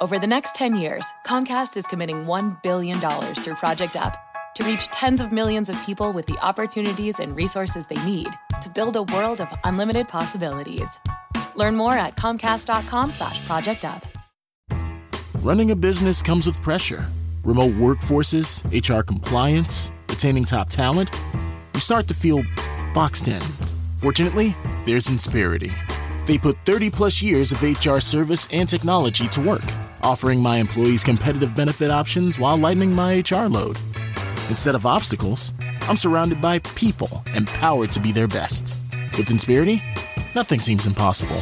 Over the next 10 years, Comcast is committing $1 billion through Project Up to reach tens of millions of people with the opportunities and resources they need to build a world of unlimited possibilities. Learn more at comcast.com slash project up. Running a business comes with pressure. Remote workforces, HR compliance, retaining top talent. You start to feel boxed in. Fortunately, there's Insperity. They put 30 plus years of HR service and technology to work, offering my employees competitive benefit options while lightening my HR load. Instead of obstacles, I'm surrounded by people empowered to be their best. With Insperity, nothing seems impossible.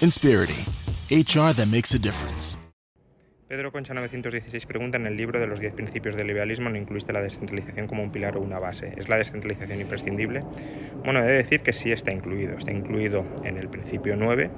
Insperity, HR that makes a difference. Pedro Concha 916 pregunta en el libro de los 10 principios del liberalismo no incluiste la descentralización como un pilar o una base. ¿Es la descentralización imprescindible? Bueno, he de decir que sí está incluido. Está incluido en el principio 9,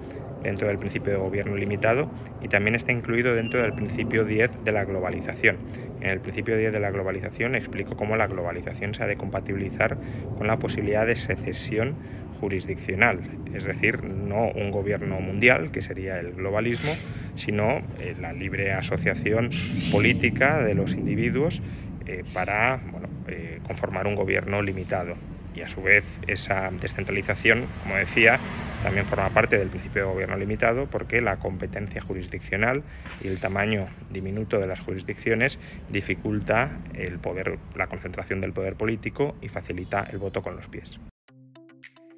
dentro del principio de gobierno limitado, y también está incluido dentro del principio 10 de la globalización. En el principio 10 de la globalización explico cómo la globalización se ha de compatibilizar con la posibilidad de secesión jurisdiccional, es decir, no un gobierno mundial, que sería el globalismo, sino eh, la libre asociación política de los individuos eh, para eh, conformar un gobierno limitado. Y a su vez esa descentralización, como decía, también forma parte del principio de gobierno limitado porque la competencia jurisdiccional y el tamaño diminuto de las jurisdicciones dificulta la concentración del poder político y facilita el voto con los pies.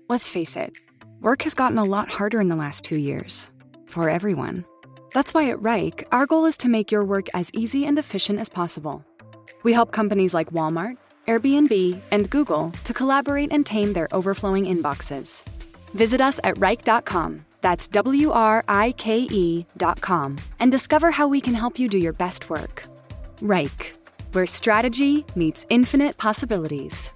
Let's face it, work has gotten a lot harder in the last two years. For everyone. That's why at Wrike, our goal is to make your work as easy and efficient as possible. We help companies like Walmart, Airbnb, and Google to collaborate and tame their overflowing inboxes. Visit us at Wrike.com. That's W R I K E.com. And discover how we can help you do your best work. Wrike, where strategy meets infinite possibilities.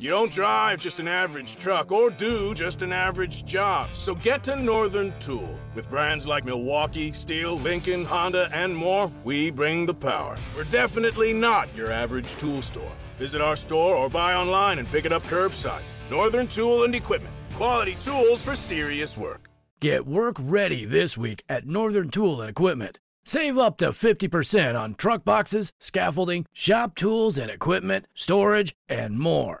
You don't drive just an average truck or do just an average job. So get to Northern Tool. With brands like Milwaukee, Steel, Lincoln, Honda, and more, we bring the power. We're definitely not your average tool store. Visit our store or buy online and pick it up curbside. Northern Tool and Equipment. Quality tools for serious work. Get work ready this week at Northern Tool and Equipment. Save up to 50% on truck boxes, scaffolding, shop tools and equipment, storage, and more.